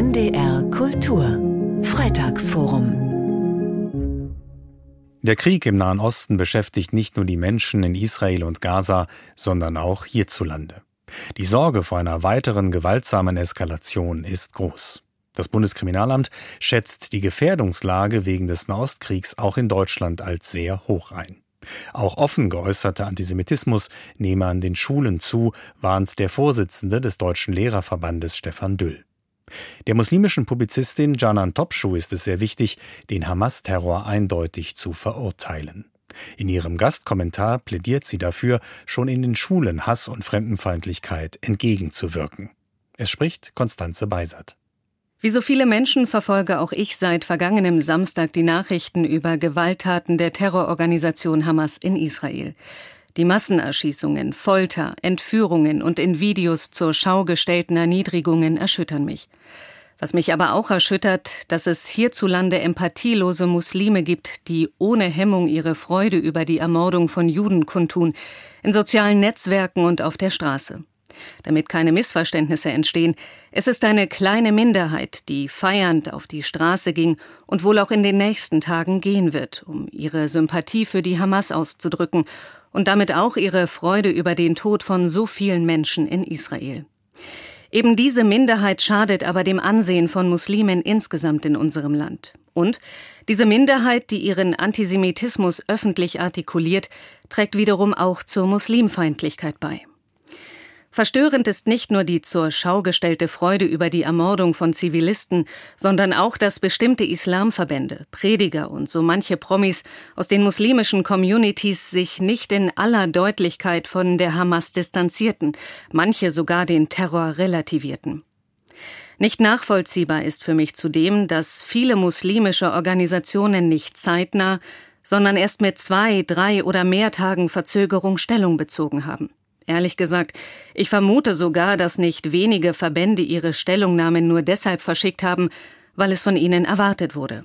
NDR Kultur Freitagsforum der Krieg im Nahen Osten beschäftigt nicht nur die Menschen in Israel und Gaza, sondern auch hierzulande. Die Sorge vor einer weiteren gewaltsamen Eskalation ist groß. Das Bundeskriminalamt schätzt die Gefährdungslage wegen des Nahostkriegs auch in Deutschland als sehr hoch ein. Auch offen geäußerter Antisemitismus nehme an den Schulen zu, warnt der Vorsitzende des Deutschen Lehrerverbandes Stefan Düll. Der muslimischen Publizistin Canan Topschuh ist es sehr wichtig, den Hamas-Terror eindeutig zu verurteilen. In ihrem Gastkommentar plädiert sie dafür, schon in den Schulen Hass und Fremdenfeindlichkeit entgegenzuwirken. Es spricht Konstanze Beisert. Wie so viele Menschen verfolge auch ich seit vergangenem Samstag die Nachrichten über Gewalttaten der Terrororganisation Hamas in Israel. Die Massenerschießungen, Folter, Entführungen und in Videos zur Schau gestellten Erniedrigungen erschüttern mich. Was mich aber auch erschüttert, dass es hierzulande empathielose Muslime gibt, die ohne Hemmung ihre Freude über die Ermordung von Juden kundtun, in sozialen Netzwerken und auf der Straße. Damit keine Missverständnisse entstehen, es ist eine kleine Minderheit, die feiernd auf die Straße ging und wohl auch in den nächsten Tagen gehen wird, um ihre Sympathie für die Hamas auszudrücken und damit auch ihre Freude über den Tod von so vielen Menschen in Israel. Eben diese Minderheit schadet aber dem Ansehen von Muslimen insgesamt in unserem Land. Und diese Minderheit, die ihren Antisemitismus öffentlich artikuliert, trägt wiederum auch zur Muslimfeindlichkeit bei. Verstörend ist nicht nur die zur Schau gestellte Freude über die Ermordung von Zivilisten, sondern auch, dass bestimmte Islamverbände, Prediger und so manche Promis aus den muslimischen Communities sich nicht in aller Deutlichkeit von der Hamas distanzierten, manche sogar den Terror relativierten. Nicht nachvollziehbar ist für mich zudem, dass viele muslimische Organisationen nicht zeitnah, sondern erst mit zwei, drei oder mehr Tagen Verzögerung Stellung bezogen haben. Ehrlich gesagt, ich vermute sogar, dass nicht wenige Verbände ihre Stellungnahmen nur deshalb verschickt haben, weil es von ihnen erwartet wurde.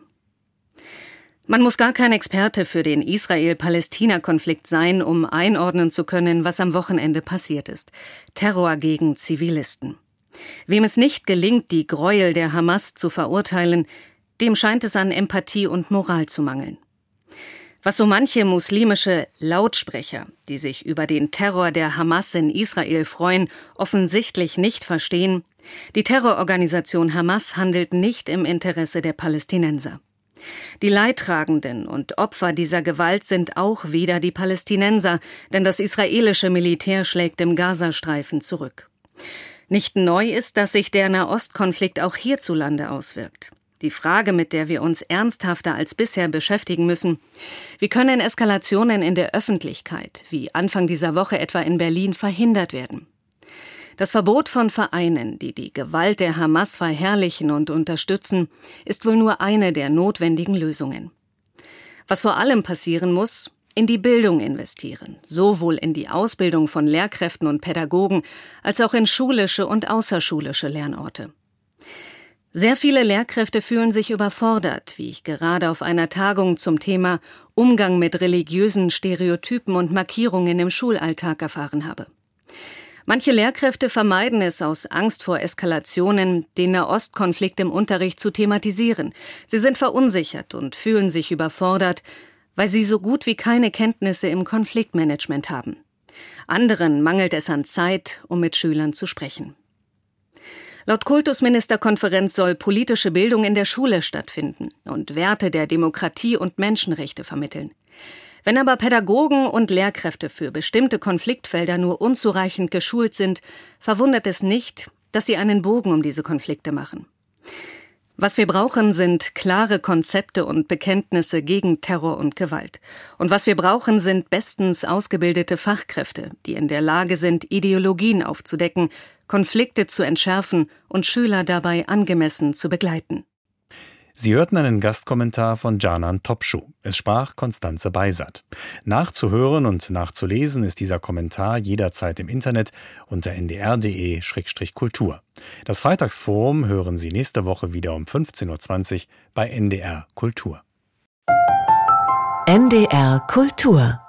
Man muss gar kein Experte für den Israel-Palästina-Konflikt sein, um einordnen zu können, was am Wochenende passiert ist. Terror gegen Zivilisten. Wem es nicht gelingt, die Gräuel der Hamas zu verurteilen, dem scheint es an Empathie und Moral zu mangeln. Was so manche muslimische Lautsprecher, die sich über den Terror der Hamas in Israel freuen, offensichtlich nicht verstehen, die Terrororganisation Hamas handelt nicht im Interesse der Palästinenser. Die Leidtragenden und Opfer dieser Gewalt sind auch wieder die Palästinenser, denn das israelische Militär schlägt im Gazastreifen zurück. Nicht neu ist, dass sich der Nahostkonflikt auch hierzulande auswirkt. Die Frage, mit der wir uns ernsthafter als bisher beschäftigen müssen, wie können Eskalationen in der Öffentlichkeit, wie Anfang dieser Woche etwa in Berlin, verhindert werden? Das Verbot von Vereinen, die die Gewalt der Hamas verherrlichen und unterstützen, ist wohl nur eine der notwendigen Lösungen. Was vor allem passieren muss, in die Bildung investieren, sowohl in die Ausbildung von Lehrkräften und Pädagogen als auch in schulische und außerschulische Lernorte. Sehr viele Lehrkräfte fühlen sich überfordert, wie ich gerade auf einer Tagung zum Thema Umgang mit religiösen Stereotypen und Markierungen im Schulalltag erfahren habe. Manche Lehrkräfte vermeiden es aus Angst vor Eskalationen, den Nahostkonflikt im Unterricht zu thematisieren. Sie sind verunsichert und fühlen sich überfordert, weil sie so gut wie keine Kenntnisse im Konfliktmanagement haben. Anderen mangelt es an Zeit, um mit Schülern zu sprechen. Laut Kultusministerkonferenz soll politische Bildung in der Schule stattfinden und Werte der Demokratie und Menschenrechte vermitteln. Wenn aber Pädagogen und Lehrkräfte für bestimmte Konfliktfelder nur unzureichend geschult sind, verwundert es nicht, dass sie einen Bogen um diese Konflikte machen. Was wir brauchen, sind klare Konzepte und Bekenntnisse gegen Terror und Gewalt. Und was wir brauchen, sind bestens ausgebildete Fachkräfte, die in der Lage sind, Ideologien aufzudecken, Konflikte zu entschärfen und Schüler dabei angemessen zu begleiten. Sie hörten einen Gastkommentar von Janan Topschuh. Es sprach Konstanze Beisat. Nachzuhören und nachzulesen ist dieser Kommentar jederzeit im Internet unter ndr.de-kultur. Das Freitagsforum hören Sie nächste Woche wieder um 15.20 Uhr bei NDR Kultur. NDR Kultur